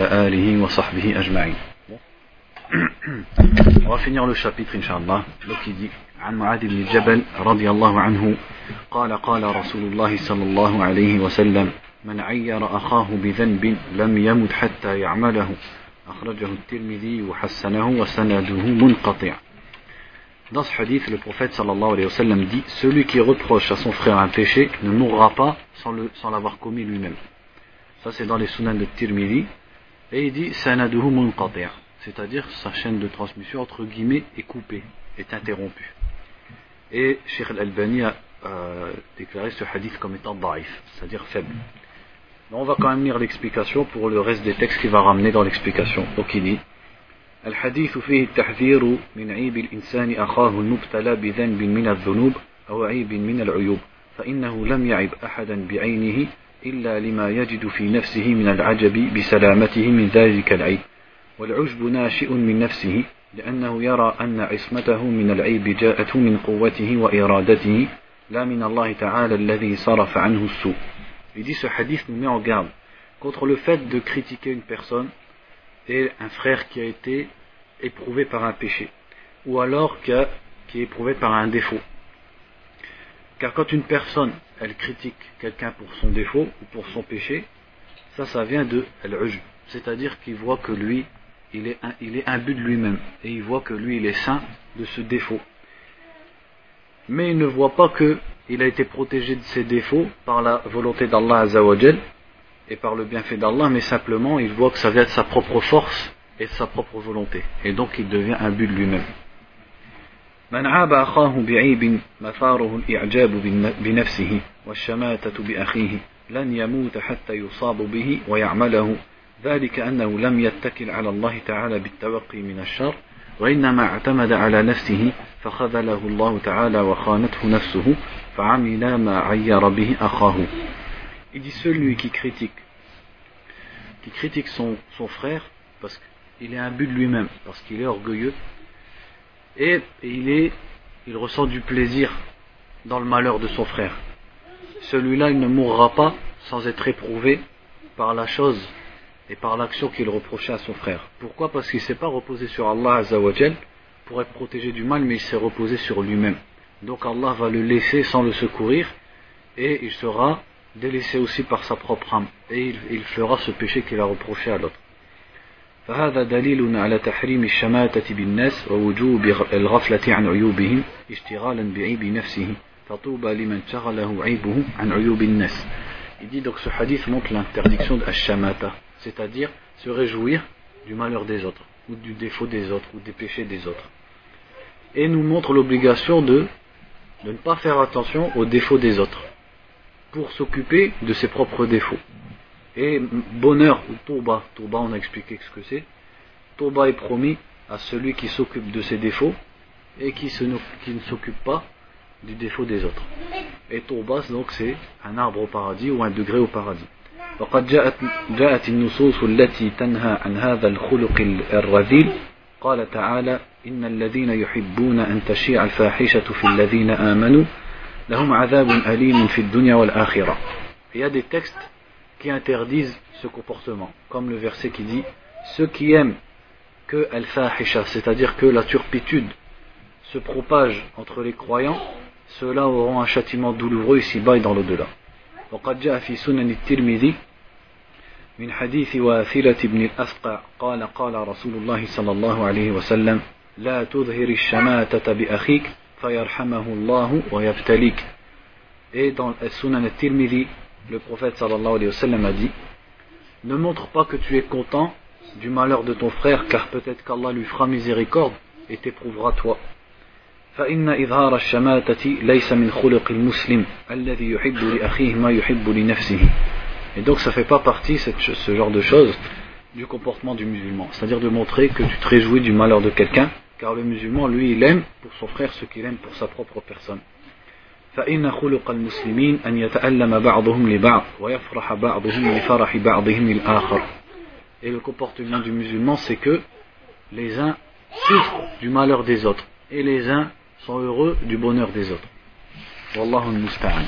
آله وصحبه أجمعين On va finir le chapitre Inch'Allah. Donc عن معاذ بن جبل رضي الله عنه قال قال رسول الله صلى الله عليه وسلم من عير أخاه بذنب لم يمت حتى يعمله أخرجه الترمذي وحسنه وسنده منقطع Dans ce hadith, le prophète sallallahu alayhi wa sallam dit Celui qui reproche à son frère un péché ne mourra pas sans l'avoir sans commis lui-même. Ça, c'est dans les sunan de Tirmidhi. Et il dit Sanaduhu munqati' c'est-à-dire sa chaîne de transmission entre guillemets est coupée, est interrompue. Et Sheikh Al-Albani a déclaré ce hadith comme étant daif, c'est-à-dire faible. Mais on va quand même lire l'explication pour le reste des textes qu'il va ramener dans l'explication. Donc il dit الحديث فيه التحذير من عيب الإنسان أخاه المبتلى بذنب من الذنوب أو عيب من العيوب فإنه لم يعب أحدا بعينه إلا لما يجد في نفسه من العجب بسلامته من ذلك العيب والعجب ناشئ من نفسه لأنه يرى أن عصمته من العيب جاءته من قوته وإرادته لا من الله تعالى الذي صرف عنه السوء Il dit ce hadith nous met en garde contre le fait de critiquer une personne et un frère qui a été éprouvé par un péché, ou alors qui, a, qui est éprouvé par un défaut. Car quand une personne, elle critique quelqu'un pour son défaut ou pour son péché, ça, ça vient de al-ujb, c'est-à-dire qu'il voit que lui, il est, un, il imbu de lui-même, et il voit que lui, il est saint de ce défaut. Mais il ne voit pas qu'il a été protégé de ses défauts par la volonté d'Allah Azzawajal, et par le bienfait d'Allah, mais simplement il voit que ça vient de sa propre force et de sa propre volonté. Et donc il devient un but de lui-même. من عاب أخاه بعيب مثاره الإعجاب بنفسه والشماتة بأخيه لن يموت حتى يصاب به ويعمله. ذلك أنه لم يتكل على الله تعالى بالتوقي من الشر وإنما اعتمد على نفسه فخذله الله تعالى وخانته نفسه فعمل ما عير به أخاه. Il dit celui qui critique, qui critique son, son frère parce qu'il est un but de lui-même, parce qu'il est orgueilleux, et, il, ressent du plaisir dans le malheur de son frère. Celui-là, il ne mourra pas sans être éprouvé par la chose et par l'action qu'il reprochait à son frère. Pourquoi? Parce qu'il ne s'est pas reposé sur Allah Azzawajal pour être protégé du mal, mais il s'est reposé sur lui-même. Donc Allah va le laisser sans le secourir et il sera délaissé aussi par sa propre âme et il fera ce péché qu'il a reproché à l'autre فهذا دليل على تحريم الشماتة بالناس ووجوب الغفلة عن عيوبهم اشتغالا بعيب نفسه فطوبى لمن شغله عيبه عن عيوب الناس Il dit donc ce hadith montre l'interdiction de shamata, c'est-à-dire se réjouir du malheur des autres, ou du défaut des autres, ou des péchés des autres. Et nous montre l'obligation de, de ne pas faire attention aux défauts des autres pour s'occuper de ses propres défauts. Et bonheur ou toba, toba on a expliqué ce que c'est. Toba est promis à celui qui s'occupe de ses défauts et qui, se, qui ne s'occupe pas du défaut des autres. Et toba donc c'est un arbre au paradis ou un degré au paradis. وقد جاءت, جاءت النصوص التي تنهى عن هذا الخلق الرذيل قال تعالى إن الذين يحبون أن تشيع الفاحشة في الذين آمنوا لهم عذاب أليم في الدنيا والآخرة Il y a des textes qui interdisent ce comportement, comme le verset qui dit Ceux qui aiment que al-fahisha, c'est-à-dire que la turpitude se propage entre les croyants, ceux-là auront un châtiment douloureux ici-bas et dans l'au-delà. وقد جاء في سنن الترمذي من حديث واثلة بن الأسقع قال قال رسول الله صلى الله عليه وسلم لا تظهر الشماتة بأخيك فيرحمه الله ويبتليك Et dans le Sunan al-Tirmidhi, le prophète sallallahu alayhi wa sallam a dit Ne montre pas que tu es content du malheur de ton frère, car peut-être qu'Allah lui fera miséricorde et t'éprouvera toi. فإن إظهار الشماتة ليس من خلق المسلم الذي يحب لأخيه ما يحب لنفسه. Et donc ça fait pas partie cette, ce genre de choses du comportement du musulman, c'est-à-dire de montrer que tu te réjouis du malheur de quelqu'un, car le musulman lui il aime pour son frère ce qu'il aime pour sa propre personne. فإن خلق المسلمين أن يتألم بعضهم لبعض ويفرح بعضهم لفرح بعضهم الآخر. Et le comportement du musulman, c'est que les uns souffrent du malheur des autres et les uns sont heureux du bonheur des autres. والله المستعان.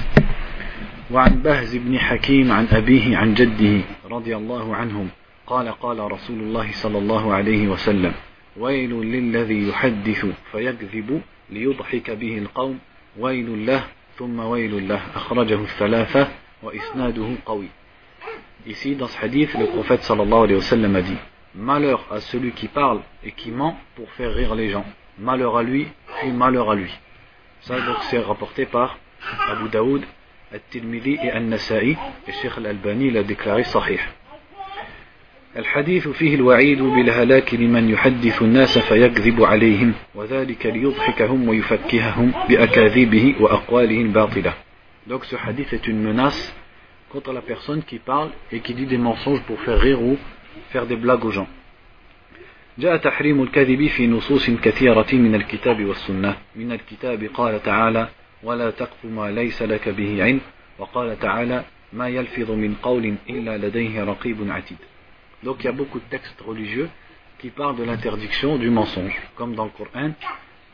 وعن بهز بن حكيم عن أبيه عن جده رضي الله عنهم قال قال رسول الله صلى الله عليه وسلم ويل للذي يحدث فيكذب ليضحك به القوم ويل له ثم ويل له أخرجه الثلاثة وإسناده قوي Ici, dans ce hadith, le prophète sallallahu alayhi wa sallam a dit Malheur à celui qui parle et qui ment pour faire rire les gens. Malheur à lui, puis malheur à lui. Ça, donc, c'est rapporté par Abu Daoud, Al-Tirmidhi et Al-Nasa'i, et Sheikh Al-Albani l'a déclaré sahih. الحديث فيه الوعيد بالهلاك لمن يحدث الناس فيكذب عليهم وذلك ليضحكهم ويفكههم بأكاذيبه وأقواله الباطلة. Donc ce hadith est une menace contre la personne qui parle et qui dit des mensonges pour faire rire ou faire des blagues aux gens. جاء تحريم الكذب في نصوص كثيرة من الكتاب والسنة من الكتاب قال تعالى ولا تقف ما ليس لك به علم وقال تعالى ما يلفظ من قول إلا لديه رقيب عتيد Donc il y a beaucoup de textes religieux qui parlent de l'interdiction du mensonge, comme dans le Coran,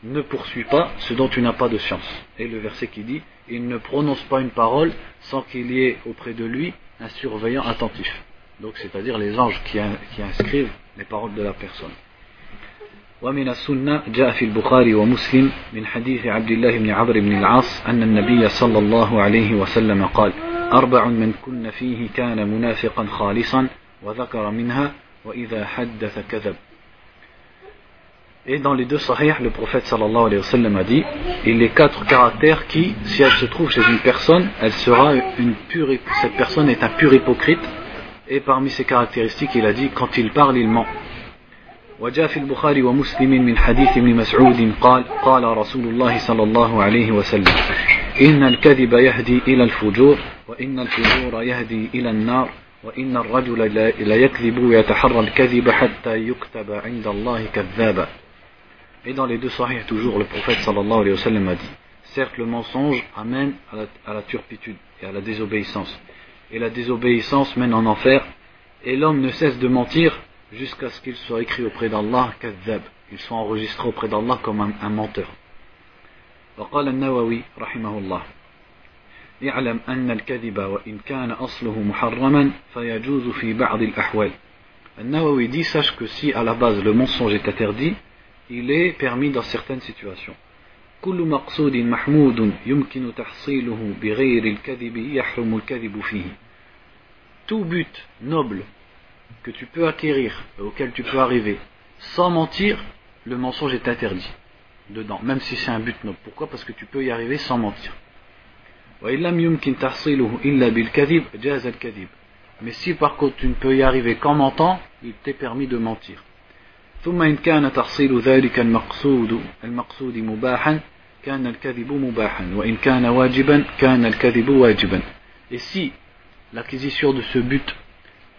ne poursuis pas ce dont tu n'as pas de science. Et le verset qui dit, il ne prononce pas une parole sans qu'il y ait auprès de lui un surveillant attentif. Donc c'est-à-dire les anges qui, qui inscrivent les paroles de la personne. ومن السنة جاء في البخاري ومسلم من حديث عبد الله بن عمرو بن العاص أن النبي صلى الله عليه وسلم قال أربع من كن فيه كان منافقا خالصا وذكر منها وإذا حدث كذب Et dans les deux sahih, le prophète sallallahu alayhi wa sallam a dit il est quatre caractères qui, si elles se trouvent chez une personne, elle sera une pure, cette personne est un pur hypocrite. Et parmi ces caractéristiques, il a dit quand il parle, il ment. وجاء في البخاري ومسلم من حديث ابن مسعود قال قال رسول الله صلى الله عليه وسلم إن الكذب يهدي إلى الفجور وإن الفجور يهدي إلى النار وإن الرجل لا يكذب ويتحرى الكذب حتى يكتب عند الله كذابا Et dans les deux sahih, toujours, le prophète sallallahu alayhi wa sallam a dit Certes, le mensonge amène à la, à la, turpitude et à la désobéissance. Et la désobéissance mène en enfer. Et l'homme ne cesse de mentir jusqu'à ce qu'il soit écrit auprès d'Allah kadhab. Il soit enregistré auprès d'Allah comme un, un menteur. وقال النووي رحمه الله اعلم أن الكذب وإن كان أصله محرما فيجوز في بعض الأحوال النووي dit sache que si à la base le mensonge est interdit il est permis dans certaines situations. كل مقصود محمود يمكن تحصيله بغير الكذب يحرم الكذب فيه. Tout but noble que tu peux acquérir, auquel tu peux arriver, sans mentir, le mensonge est interdit dedans, même si c'est un but noble. Pourquoi Parce que tu peux y arriver sans mentir. Mais si par contre tu ne peux y arriver qu'en mentant, il t'est permis de mentir. ثم إن كان تحصيل ذلك المقصود المقصود مباحا كان الكذب مباحا وإن كان واجبا كان الكذب واجبا Et si l'acquisition de ce but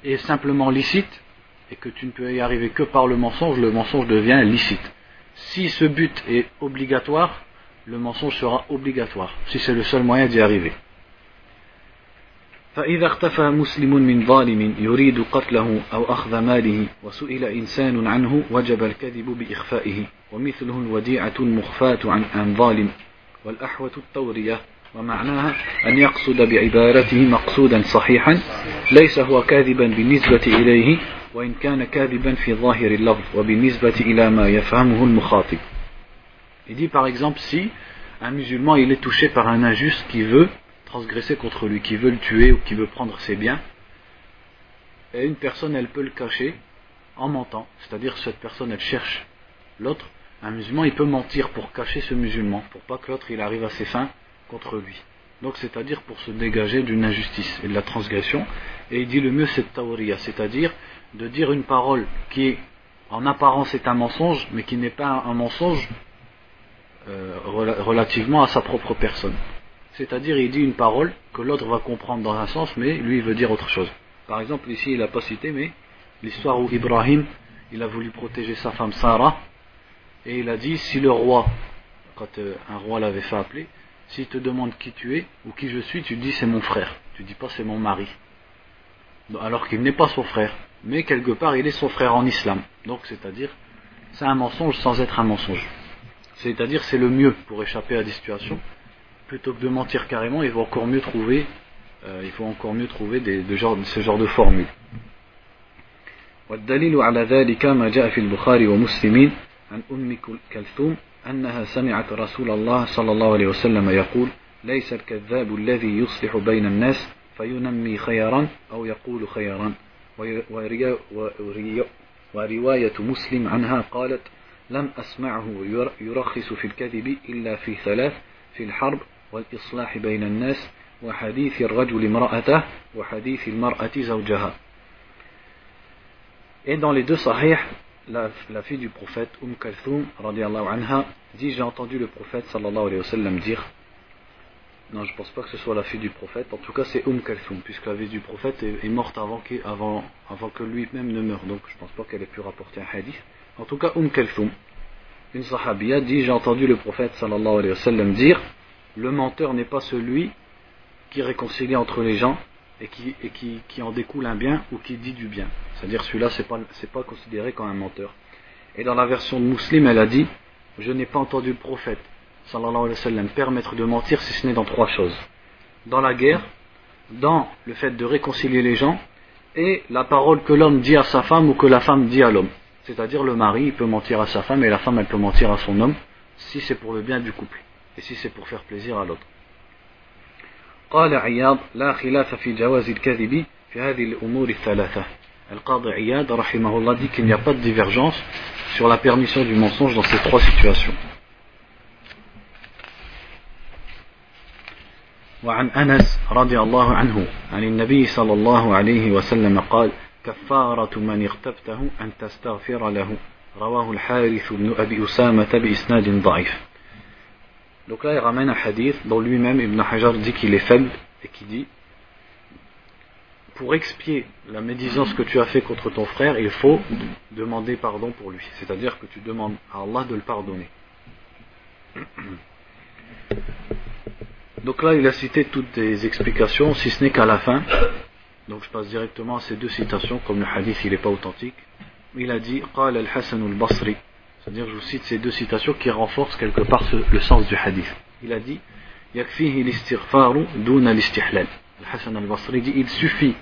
est simplement licite et que tu ne peux y arriver que par le mensonge, le mensonge devient licite. Si ce but est obligatoire, le mensonge sera obligatoire, si c'est le seul moyen d'y arriver. فإذا اختفى مسلم من ظالم يريد قتله أو أخذ ماله وسئل إنسان عنه وجب الكذب بإخفائه ومثله الوديعة المخفاة عن عن ظالم والأحوة التورية ومعناها أن يقصد بعبارته مقصودا صحيحا ليس هو كاذبا بالنسبة إليه وإن كان كاذبا في ظاهر اللفظ وبالنسبة إلى ما يفهمه المخاطب Il dit par exemple si un musulman est touché par un injuste qui veut transgresser contre lui, qui veut le tuer ou qui veut prendre ses biens, et une personne elle peut le cacher en mentant, c'est-à-dire cette personne elle cherche l'autre, un musulman il peut mentir pour cacher ce musulman, pour pas que l'autre il arrive à ses fins contre lui. Donc c'est-à-dire pour se dégager d'une injustice et de la transgression, et il dit le mieux c'est tawriya, c'est-à-dire de dire une parole qui en apparence est un mensonge, mais qui n'est pas un mensonge euh, relativement à sa propre personne. C'est-à-dire, il dit une parole que l'autre va comprendre dans un sens, mais lui, il veut dire autre chose. Par exemple, ici, il n'a pas cité, mais l'histoire où Ibrahim, il a voulu protéger sa femme Sarah, et il a dit, si le roi, quand euh, un roi l'avait fait appeler, s'il te demande qui tu es ou qui je suis, tu dis c'est mon frère. Tu dis pas c'est mon mari. Alors qu'il n'est pas son frère. Mais quelque part, il est son frère en islam. Donc, c'est-à-dire, c'est un mensonge sans être un mensonge. C'est-à-dire, c'est le mieux pour échapper à des situations plutôt que de mentir carrément, il faut encore mieux trouver, euh, il faut encore mieux trouver des, de, genre, ce genre de formule. والدليل على ذلك ما جاء في البخاري ومسلمين عن أم كلثوم أنها سمعت رسول الله صلى الله عليه وسلم يقول ليس الكذاب الذي يصلح بين الناس فينمي خيرا أو يقول خيرا ورواية مسلم عنها قالت لم أسمعه يرخص في الكذب إلا في ثلاث في الحرب والإصلاح بين الناس وحديث الرجل امرأته وحديث المرأة زوجها Et dans les deux sahih, la, la fille du prophète, Umm Kalthoum, anha, dit J'ai entendu le prophète sallallahu alayhi wa sallam dire Non, je ne pense pas que ce soit la fille du prophète, en tout cas c'est Umm Kalthoum, puisque la fille du prophète est, est morte avant, qu avant, avant que lui-même ne meure, donc je ne pense pas qu'elle ait pu rapporter un hadith. En tout cas, Umm Kalthoum, une sahabiya, dit J'ai entendu le prophète sallallahu alayhi wa sallam dire Le menteur n'est pas celui qui réconcilie entre les gens et qui, en découle un bien ou qui dit du bien. C'est-à-dire celui-là, c'est pas, pas considéré comme un menteur. Et dans la version de Muslim, elle a dit Je n'ai pas entendu le prophète, sallallahu alayhi wa sallam, permettre de mentir si ce n'est dans trois choses. Dans la guerre, dans le fait de réconcilier les gens, et la parole que l'homme dit à sa femme ou que la femme dit à l'homme. C'est-à-dire le mari, il peut mentir à sa femme et la femme, elle peut mentir à son homme, si c'est pour le bien du couple, et si c'est pour faire plaisir à l'autre. قال عياض لا خلاف في جواز الكذب في هذه الأمور الثلاثة Al-Qadi Iyad, rahimahullah, dit qu'il n'y a pas de divergence sur la permission du mensonge dans ces trois situations. وعن أنس رضي الله عنه عن النبي صلى الله عليه وسلم قال كفارة من اغتبته أن تستغفر له رواه الحارث بن أبي أسامة بإسناد ضعيف Donc là, il ramène un hadith dont lui-même Ibn Hajar dit qu'il est faible et qui dit Pour expier la médisance que tu as fait contre ton frère, il faut demander pardon pour lui. C'est-à-dire que tu demandes à Allah de le pardonner. Donc là, il a cité toutes les explications, si ce n'est qu'à la fin. donc je passe directement à ces deux citations, comme le hadith il n'est pas authentique. Il a dit Qal al-Hasan al-Basri c'est-à-dire, je vous cite ces deux citations qui renforcent quelque part le sens du hadith. Il a dit Yakfihi l'istighfaru duna l'istihlal. Hassan al-Basri dit Il suffit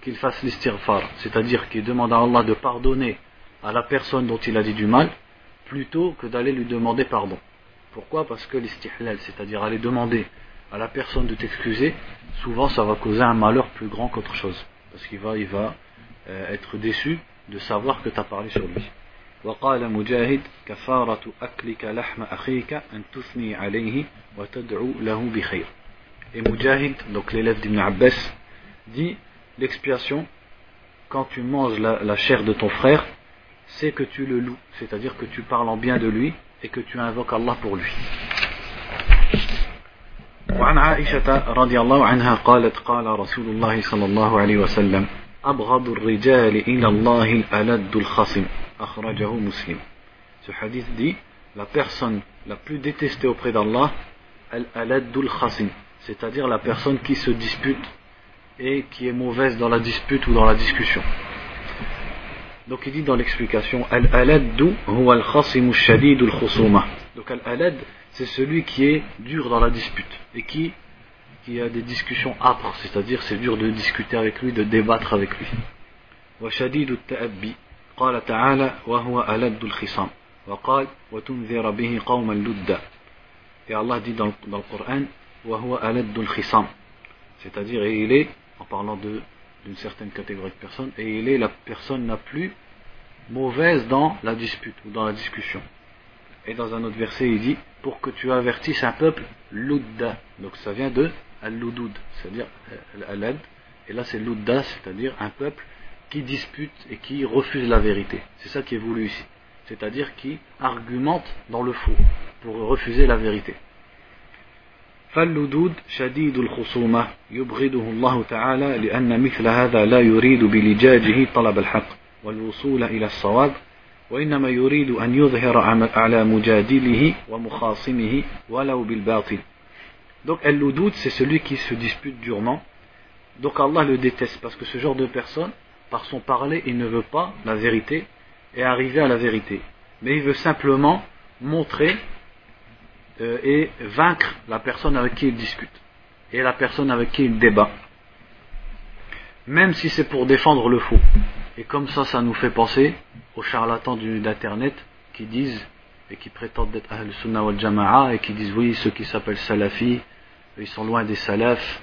qu'il fasse l'istighfar, c'est-à-dire qu'il demande à Allah de pardonner à la personne dont il a dit du mal, plutôt que d'aller lui demander pardon. Pourquoi? Parce que l'istihlal, c'est-à-dire aller demander à la personne de t'excuser, souvent ça va causer un malheur plus grand qu'autre chose. Parce qu'il va, il va euh, être déçu de savoir que tu as parlé sur lui. وقال مجاهد كفارة أكلك لحم أخيك أن تثني عليه وتدعو له بخير Et Mujahid, donc l'élève d'Ibn Abbas, dit l'expiation, quand tu manges la, la chair de ton frère, c'est que tu le loues, c'est-à-dire que tu parles en bien de lui et que tu invoques Allah pour lui. وعن عائشة رضي الله عنها قالت قال رسول الله صلى الله عليه وسلم أبغض الرجال إلى الله الألد الخصم akhrajahu muslim. Ce hadith dit la personne la plus détestée auprès d'Allah, al-aladdul khasim, c'est-à-dire la personne qui se dispute et qui est mauvaise dans la dispute ou dans la discussion. Donc il dit dans l'explication Al-Aladdu huwa al-khasimu shadidul khusuma. Donc Al-Alad, c'est celui qui est dur dans la dispute et qui, qui a des discussions âpres, c'est-à-dire c'est dur de discuter avec lui, de débattre avec lui. Wa shadidul ta'abbi, قال تعالى وهو ألد الخصام وقال وتنذر به قوما لدا et Allah dit dans, dans le Coran وهو ألد الخصام c'est-à-dire et il est en parlant de d'une certaine catégorie de personnes et il est la personne la plus mauvaise dans la dispute ou dans la discussion et dans un autre verset il dit pour que tu avertisses un peuple ludda donc ça vient de al-ludud c'est-à-dire al-alad et là c'est ludda c'est-à-dire un peuple qui dispute et qui refuse la vérité. C'est ça qui est voulu ici. C'est-à-dire qui argumente dans le faux pour refuser la vérité. فاللدود شديد الخصومة يبغضه الله تعالى لأن مثل هذا لا يريد بلجاجه طلب الحق والوصول إلى الصواب وإنما يريد أن يظهر على مجادله ومخاصمه ولو بالباطل Donc al c'est celui qui se dispute durement. Donc Allah le déteste parce que ce genre de personne, par son parler, il ne veut pas la vérité et arriver à la vérité. Mais il veut simplement montrer euh, et vaincre la personne avec qui il discute et la personne avec qui il débat. Même si c'est pour défendre le faux. Et comme ça, ça nous fait penser aux charlatans d'Internet qui disent et qui prétendent d'être Ahl Sunnah wal Jama'a et qui disent oui, ceux qui s'appellent Salafi, ils sont loin des Salafs.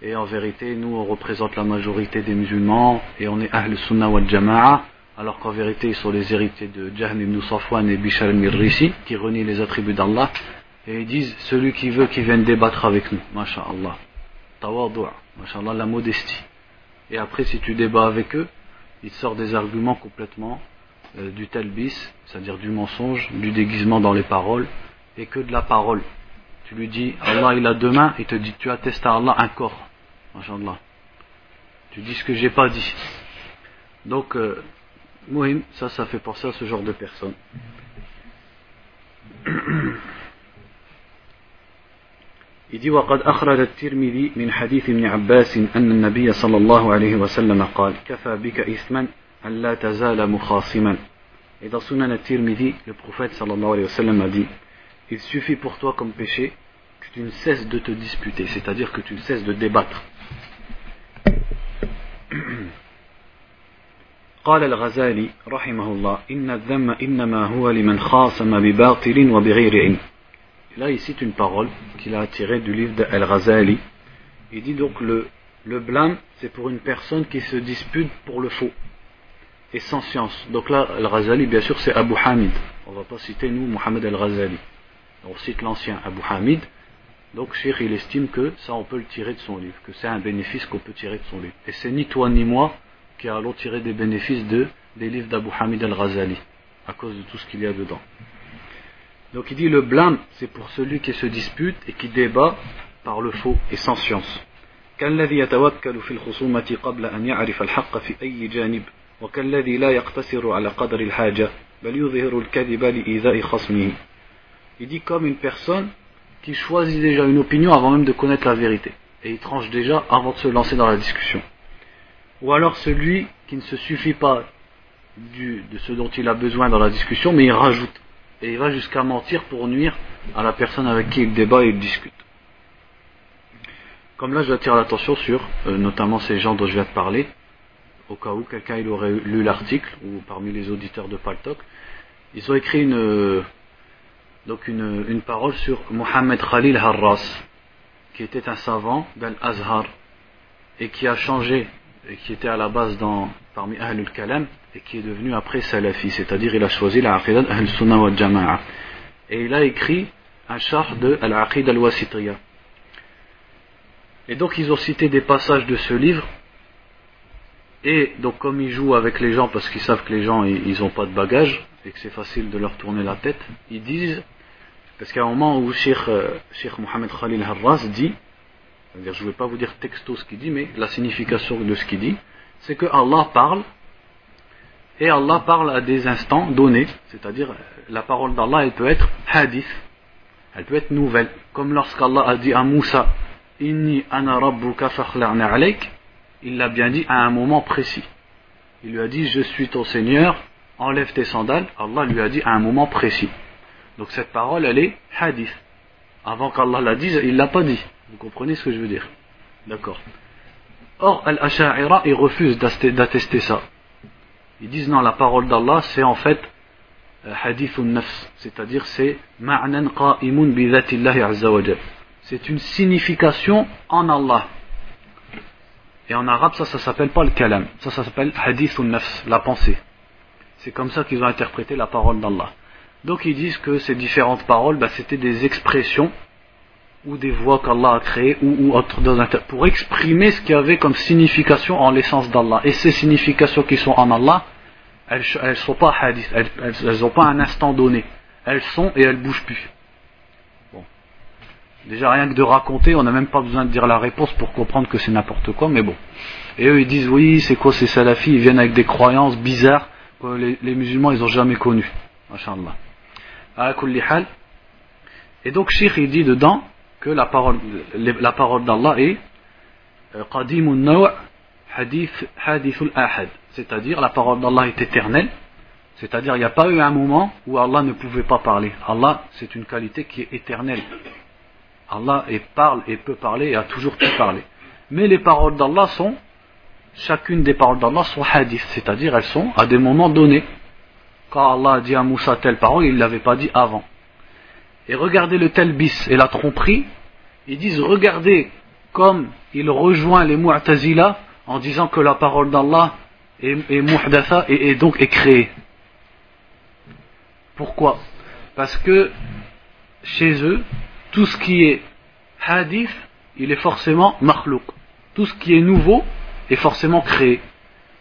Et en vérité, nous, on représente la majorité des musulmans et on est Ahl Sunnah wal Jama'a. Alors qu'en vérité, ils sont les héritiers de Jahm ibn Safwan et Bishar al-Mirrisi qui renient les attributs d'Allah. Et ils disent celui qui veut qu'il vienne débattre avec nous. Masha'Allah. Tawadua. Masha'Allah, la modestie. Et après, si tu débats avec eux, ils sortent des arguments complètement euh, du talbis, c'est-à-dire du mensonge, du déguisement dans les paroles, et que de la parole. Tu lui dis, Allah il a deux mains, il te dit, tu attestes à Allah un corps. Masha'Allah. Tu dis ce que j'ai pas dit. Donc, euh, ça, ça fait penser à ce genre de personnes. Il dit وقد أخرج الترمذي من حديث ابن عباس أن النبي صلى الله عليه وسلم قال كفى بك إثما أن لا تزال مخاصما Et dans Sunan al-Tirmidhi, le prophète sallallahu alayhi wa sallam a dit Il suffit pour toi comme péché que tu ne cesses de te disputer, c'est-à-dire que tu ne cesses de débattre. قال الغزالي رحمه الله إن الذم إنما هو لمن خاصم بباطل وبغير علم Là, il cite une parole qu'il a tirée du livre d'Al-Ghazali. Il dit donc le, le blâme, c'est pour une personne qui se dispute pour le faux et sans science. Donc là, Al-Ghazali, bien sûr, c'est Abu Hamid. On ne va pas citer, nous, Mohamed Al-Ghazali. On cite l'ancien Abu Hamid. Donc, Sheikh, il estime que ça, on peut le tirer de son livre, que c'est un bénéfice qu'on peut tirer de son livre. Et c'est ni toi ni moi qui allons tirer des bénéfices de, des livres d'Abu Hamid Al-Ghazali, à cause de tout ce qu'il y a dedans. Donc il dit le blâme, c'est pour celui qui se dispute et qui débat par le faux et sans science. كالذي يتوكل في الخصومة قبل أن يعرف الحق في أي جانب وكالذي لا يقتصر على قدر الحاجة بل يظهر الكذب لإيذاء خصمه Il dit comme une personne qui choisit déjà une opinion avant même de connaître la vérité. Et il tranche déjà avant de se lancer dans la discussion. Ou alors celui qui ne se suffit pas du, de ce dont il a besoin dans la discussion, mais il rajoute et il va jusqu'à mentir pour nuire à la personne avec qui il débat et il discute. Comme là, j'attire l'attention sur euh, notamment ces gens dont je viens de parler, au cas où quelqu'un aurait lu l'article, ou parmi les auditeurs de Paltok, ils ont écrit une, euh, donc une, une parole sur Mohamed Khalil Harras, qui était un savant d'Al-Azhar, et qui a changé, et qui était à la base dans, parmi Ahlul Kalam, et qui est devenu après Salafi, c'est-à-dire il a choisi la Aqidah al-Sunnah wa Jama'a. Et il a écrit un char de Al-Aqidah al-Wasitiyah. Et donc ils ont cité des passages de ce livre, et donc comme ils jouent avec les gens parce qu'ils savent que les gens ils n'ont pas de bagages, et que c'est facile de leur tourner la tête, ils disent, parce qu'à un moment où Sheikh, euh, Sheikh Mohamed Khalil Harras dit, c'est-à-dire je ne vais pas vous dire texto ce qu'il dit, mais la signification de ce qu'il dit, c'est que Allah parle et Allah parle à des instants donnés, c'est-à-dire la parole d'Allah, elle peut être hadith, elle peut être nouvelle, comme lorsqu'Allah a dit à Moussa, Inni ana rabbuka alayk, il l'a bien dit à un moment précis. Il lui a dit, je suis ton Seigneur, enlève tes sandales, Allah lui a dit à un moment précis. Donc cette parole, elle est hadith. Avant qu'Allah la dise, il l'a pas dit. Vous comprenez ce que je veux dire? D'accord. Or, Al-Asha'ira, il refuse d'attester ça. Ils disent non, la parole d'Allah, c'est en fait euh, hadithun nafs, c'est-à-dire c'est ma'nan qa'imun bi azza C'est une signification en Allah. Et en arabe, ça, ça s'appelle pas le kalam. Ça, ça s'appelle hadithun nafs, la pensée. C'est comme ça qu'ils ont interprété la parole d'Allah. Donc ils disent que ces différentes paroles, bah, c'était des expressions ou des voix qu'Allah a créées ou, ou autre, pour exprimer ce qu'il y avait comme signification en l'essence d'Allah. Et ces significations qui sont en Allah, elles ne sont pas hadith, elles n'ont pas un instant donné. Elles sont et elles bougent plus. Bon. Déjà rien que de raconter, on n'a même pas besoin de dire la réponse pour comprendre que c'est n'importe quoi, mais bon. Et eux ils disent oui, c'est quoi ces salafis? Ils viennent avec des croyances bizarres que les, les musulmans ils n'ont jamais connues. Masha'Allah. Et donc Sheikh il dit dedans que la parole, la parole d'Allah est euh, Qadimun Naw' Hadith Hadithul Ahad c'est-à-dire la parole d'Allah est éternelle, c'est-à-dire il n'y a pas eu un moment où Allah ne pouvait pas parler. Allah, c'est une qualité qui est éternelle. Allah parle et peut parler et a toujours pu parler. Mais les paroles d'Allah sont chacune des paroles d'Allah sont hadith, c'est-à-dire elles sont à des moments donnés. Quand Allah a dit à Moussa telle parole, il ne l'avait pas dit avant. Et regardez le talbis et la tromperie, ils disent regardez comme il rejoint les mu'tazila en disant que la parole d'Allah est, est et, donc est créée. Pourquoi? Parce que chez eux, tout ce qui est hadith, il est forcément makhlouk. Tout ce qui est nouveau est forcément créé.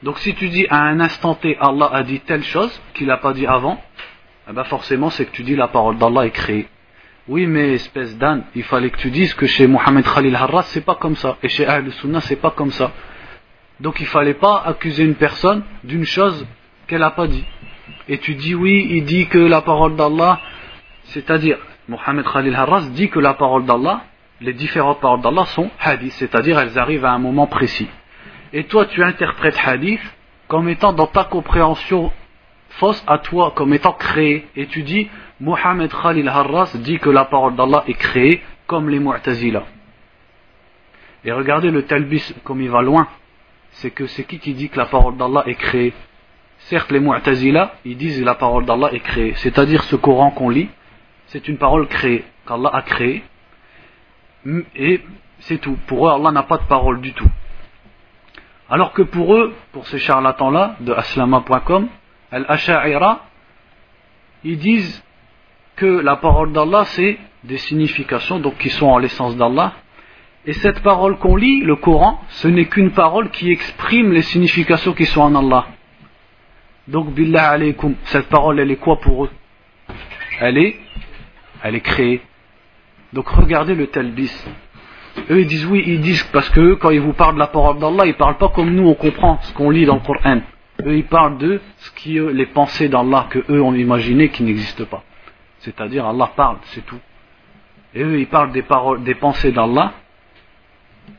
Donc si tu dis à un instant T, Allah a dit telle chose qu'il n'a pas dit avant, eh ben forcément c'est que tu dis la parole d'Allah est créée. Oui, mais espèce d'âne, il fallait que tu dises que chez Mohamed Khalil Harras c'est pas comme ça, et chez Ahl Sunnah c'est pas comme ça. Donc il fallait pas accuser une personne d'une chose qu'elle n'a pas dit. Et tu dis oui, il dit que la parole d'Allah, c'est-à-dire Mohamed Khalil Harras dit que la parole d'Allah, les différentes paroles d'Allah sont hadith, c'est-à-dire elles arrivent à un moment précis. Et toi tu interprètes hadith comme étant dans ta compréhension fausse à toi, comme étant créé. Et tu dis Mohamed Khalil Harras dit que la parole d'Allah est créée comme les Mu'tazila. Et regardez le talbis comme il va loin. C'est que c'est qui qui dit que la parole d'Allah est créée? Certes, les Mu'tazila, ils disent que la parole d'Allah est créée. C'est-à-dire ce Coran qu'on lit, c'est une parole créée, qu'Allah a créée. Et c'est tout. Pour eux, Allah n'a pas de parole du tout. Alors que pour eux, pour ces charlatans-là, de aslama.com, Al-Asha'ira, ils disent que la parole d'Allah, c'est des significations donc qui sont en l'essence d'Allah. Et cette parole qu'on lit, le Coran, ce n'est qu'une parole qui exprime les significations qui sont en Allah. Donc, billah alaykum, cette parole, elle est quoi pour eux? Elle est, elle est créée. Donc, regardez le talbis. Eux, ils disent oui, ils disent parce que quand ils vous parlent de la parole d'Allah, ils parlent pas comme nous, on comprend ce qu'on lit dans le Coran. Eux, ils parlent de ce qui, les pensées d'Allah que eux ont imaginé qui n'existent pas. C'est-à-dire Allah parle, c'est tout. Et eux, ils parlent des paroles, des pensées d'Allah.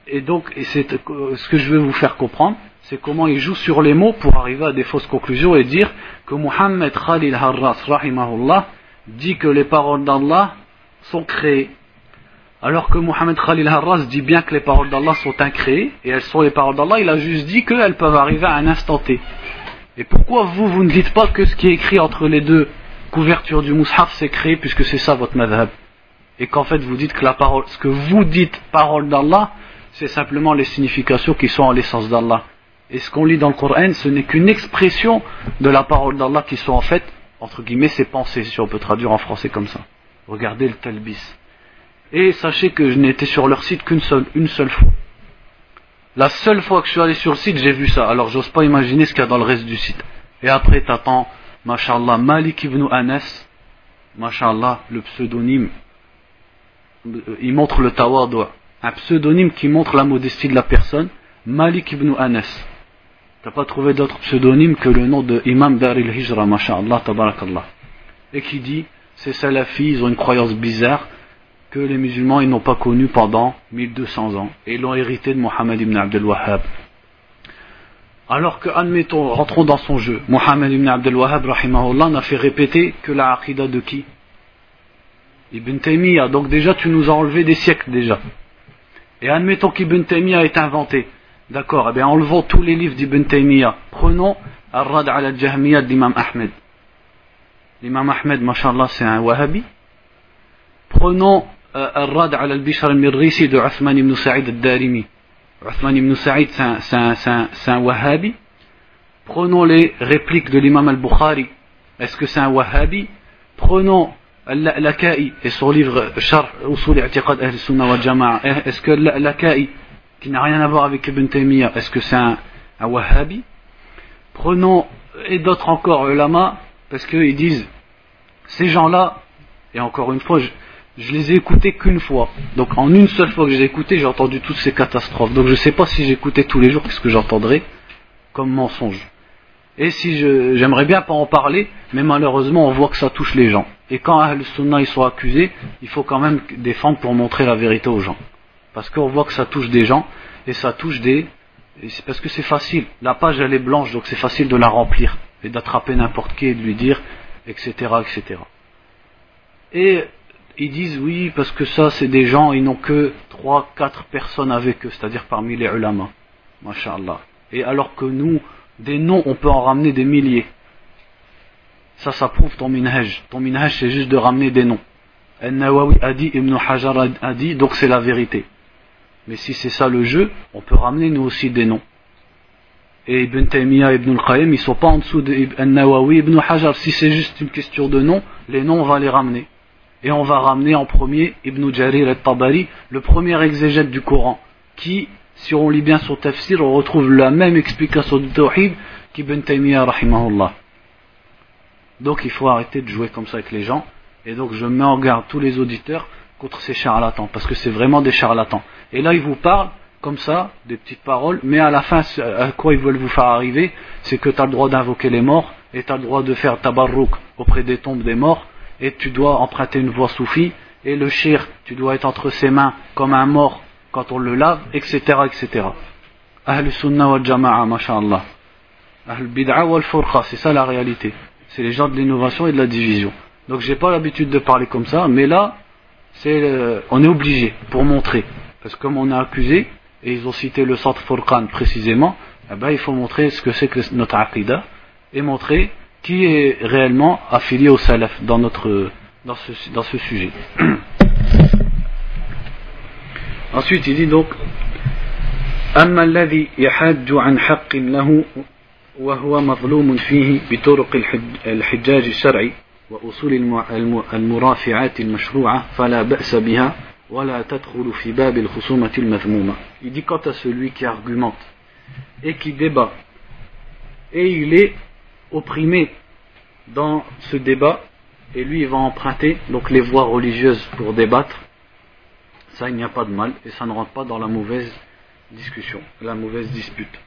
Et donc, c'est ce que je veux vous faire comprendre, c'est comment ils jouent sur les mots pour arriver à des fausses conclusions et dire que Muhammad Khalil Harras, rahimahullah, dit que les paroles d'Allah sont créées. Alors que Muhammad Khalil Harras dit bien que les paroles d'Allah sont incréées, et elles sont les paroles d'Allah, il a juste dit qu'elles peuvent arriver à un instant T. Et pourquoi vous, vous ne dites pas que ce qui est écrit entre les deux couverture du mushaf c'est créé puisque c'est ça votre madhab. Et qu'en fait vous dites que la parole, ce que vous dites parole d'Allah, c'est simplement les significations qui sont en l'essence d'Allah. Et ce qu'on lit dans le Coran, ce n'est qu'une expression de la parole d'Allah qui sont en fait, entre guillemets, ses pensées, si on peut traduire en français comme ça. Regardez le talbis. Et sachez que je été sur leur site qu'une seule, une seule fois. La seule fois que je suis allé sur le site, j'ai vu ça. Alors j'ose pas imaginer ce qu'il y a dans le reste du site. Et après, t'attends Masha'Allah, Malik ibn Anas, Masha'Allah, le pseudonyme, il montre le tawadu, un pseudonyme qui montre la modestie de la personne, Malik ibn Anas. T'as pas trouvé d'autre pseudonyme que le nom de Imam Daril Hijra, Masha'Allah, tabarakallah. Et qui dit, ces salafis, ils ont une croyance bizarre que les musulmans, n'ont pas connue pendant 1200 ans. Et l'ont hérité de Mohammed ibn Abdel Wahhab. Alors que, admettons, rentrons dans son jeu. Mohammed ibn Abdel Wahhab, n'a fait répéter que la aqidah de qui? Ibn Taymiyyah. Donc déjà, tu nous as enlevé des siècles déjà. Et admettons qu'Ibn Taymiyyah est inventé. D'accord, eh bien enlevons tous les livres d'Ibn Taymiyyah. Prenons Ar-Rad al-Jahmiyyah d'Imam Ahmed. L'imam Ahmed, mashallah, c'est un wahhabi. Prenons euh, Ar-Rad al-Bishr al-Mirrisi de Uthman ibn Sa'id al-Darimi. Uthman ibn Sa'id, c'est un, wahhabi. Prenons les répliques de l'imam al-Bukhari. Est-ce que c'est un wahhabi? Prenons Laka'i et son livre Sharh Usul I'tiqad Ahl Sunnah wa Jama'a. Est-ce que Laka'i, qui n'a rien à voir avec Ibn Taymiyyah, est-ce que c'est un, wahhabi? Prenons, et d'autres encore, ulama, parce qu'ils disent, ces gens-là, et encore une fois, je, je les ai écoutés qu'une fois. Donc en une seule fois que j'ai écouté, j'ai entendu toutes ces catastrophes. Donc je ne sais pas si j'écoutais tous les jours, qu'est-ce que j'entendrais comme mensonge. Et si j'aimerais bien pas en parler, mais malheureusement on voit que ça touche les gens. Et quand Ahl Sunnah ils sont accusés, il faut quand même défendre pour montrer la vérité aux gens. Parce qu'on voit que ça touche des gens, et ça touche des... c'est parce que c'est facile. La page elle est blanche, donc c'est facile de la remplir, et d'attraper n'importe qui et de lui dire, etc. etc. Et ils disent oui, parce que ça, c'est des gens, ils n'ont que 3, 4 personnes avec eux, c'est-à-dire parmi les ulama. Masha'Allah. Et alors que nous, des noms, on peut en ramener des milliers. Ça, ça prouve ton minhaj. Ton minhaj, c'est juste de ramener des noms. Al-Nawawi a dit, Ibn Hajar a dit, donc c'est la vérité. Mais si c'est ça le jeu, on peut ramener nous aussi des noms. Et Ibn Taymiyyah et Ibn al-Qayyim, ils sont pas en dessous de Al-Nawawi, Ibn Hajar. Si c'est juste une question de nom, les noms, on va les ramener. Et on va ramener en premier Ibn Jarir al-Tabari, le premier exégète du Coran, qui, si on lit bien son tafsir, on retrouve la même explication du Tawhid qu'Ibn Taymiyyah, rahimahullah. Donc il faut arrêter de jouer comme ça avec les gens. Et donc je mets en garde tous les auditeurs contre ces charlatans, parce que c'est vraiment des charlatans. Et là, ils vous parlent comme ça, des petites paroles, mais à la fin, à quoi ils veulent vous faire arriver, c'est que tu as le droit d'invoquer les morts, et tu as le droit de faire tabarrouk auprès des tombes des morts, et tu dois emprunter une voix soufie, et le shir, tu dois être entre ses mains comme un mort quand on le lave, etc. etc. Ahl sunnah wal jama'a, masha'Allah. Ahl bid'a wal furqa, c'est ça la réalité. C'est les gens de l'innovation et de la division. Donc j'ai pas l'habitude de parler comme ça, mais là, c'est on est obligé pour montrer. Parce que comme on a accusé, et ils ont cité le centre Furqan précisément, eh ben, il faut montrer ce que c'est que notre aqidah et montrer qui est réellement affilié au salaf dans, notre, dans, ce, dans ce sujet. Ensuite, il dit donc أما الذي يحاج عن حق له وهو مظلوم فيه بطرق الحجاج الشرعي وأصول المرافعات المشروعة فلا بأس بها ولا تدخل في باب الخصومة المذمومة Il dit quant à celui qui argumente et qui débat et il est opprimé dans ce débat et lui il va emprunter donc les voies religieuses pour débattre ça il n'y a pas de mal et ça ne rentre pas dans la mauvaise discussion la mauvaise dispute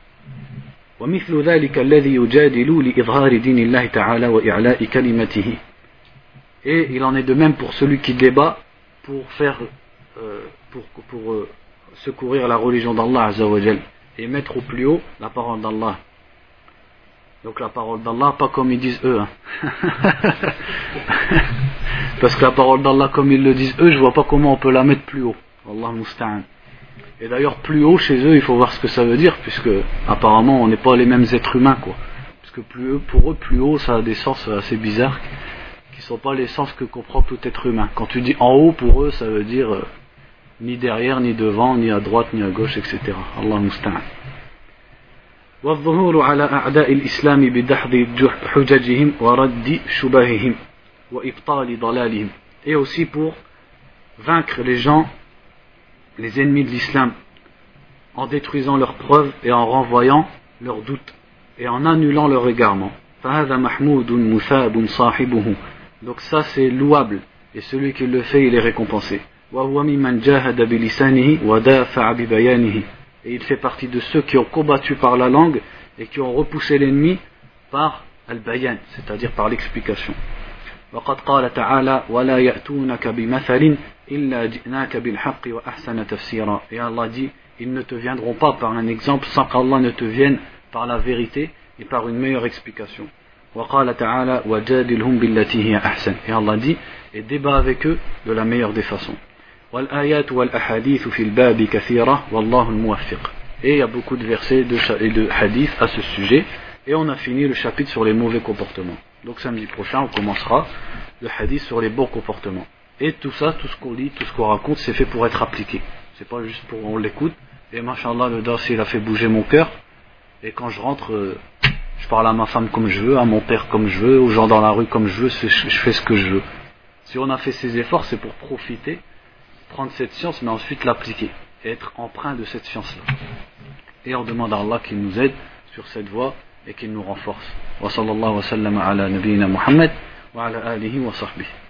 ومثل ذلك الذي يجادل لإظهار دين الله تعالى وإعلاء كلمته et il en est de même pour celui qui débat pour faire euh, pour, pour euh, secourir la religion d'Allah et mettre au plus haut la parole d'Allah donc la parole d'Allah, pas comme ils disent eux. Hein. Parce que la parole d'Allah, comme ils le disent eux, je vois pas comment on peut la mettre plus haut. Allah musta'an. Et d'ailleurs, plus haut chez eux, il faut voir ce que ça veut dire, puisque apparemment on n'est pas les mêmes êtres humains, quoi. Parce que plus, pour eux, plus haut, ça a des sens assez bizarres, qui ne sont pas les sens que comprend tout être humain. Quand tu dis en haut, pour eux, ça veut dire euh, ni derrière, ni devant, ni à droite, ni à gauche, etc. Allah musta'an والظهور على أعداء الإسلام بدحض حججهم ورد شبههم وإبطال ضلالهم et aussi pour vaincre les gens les ennemis de l'islam en détruisant leurs preuves et en renvoyant leurs doutes et en annulant leur égarement فهذا محمود مثاب صاحبه donc ça c'est louable et celui qui le fait il est récompensé وهو ممن جاهد بلسانه ودافع ببيانه et il fait partie de ceux qui ont combattu par la langue et qui ont repoussé l'ennemi par al-bayan, c'est-à-dire par l'explication. وقد قال تعالى ولا يأتونك بمثل إلا جئناك بالحق وأحسن تفسيرا et Allah dit ils ne te viendront pas par un exemple sans qu'Allah ne te vienne par la vérité et par une meilleure explication وقال تعالى وجادلهم بالتي هي أحسن et Allah dit et débat avec eux de la meilleure des façons والآيات والأحاديث في الباب كثيرة والله الموفق Et il y a beaucoup de versets de, et de hadiths à ce sujet. Et on a fini le chapitre sur les mauvais comportements. Donc samedi prochain, on commencera le hadith sur les bons comportements. Et tout ça, tout ce qu'on lit, tout ce qu'on raconte, c'est fait pour être appliqué. C'est pas juste pour on l'écoute. Et machallah, le dars, il a fait bouger mon cœur. Et quand je rentre, euh, je parle à ma femme comme je veux, à mon père comme je veux, aux gens dans la rue comme je veux, je fais ce que je veux. Si on a fait ces efforts, c'est pour profiter prendre cette science, mais ensuite l'appliquer, être empreint de cette science-là. Et on demande à Allah qu'il nous aide sur cette voie et qu'il nous renforce. Wa sallallahu wa sallam ala nabiyyina Muhammad wa ala alihi wa sahbihi.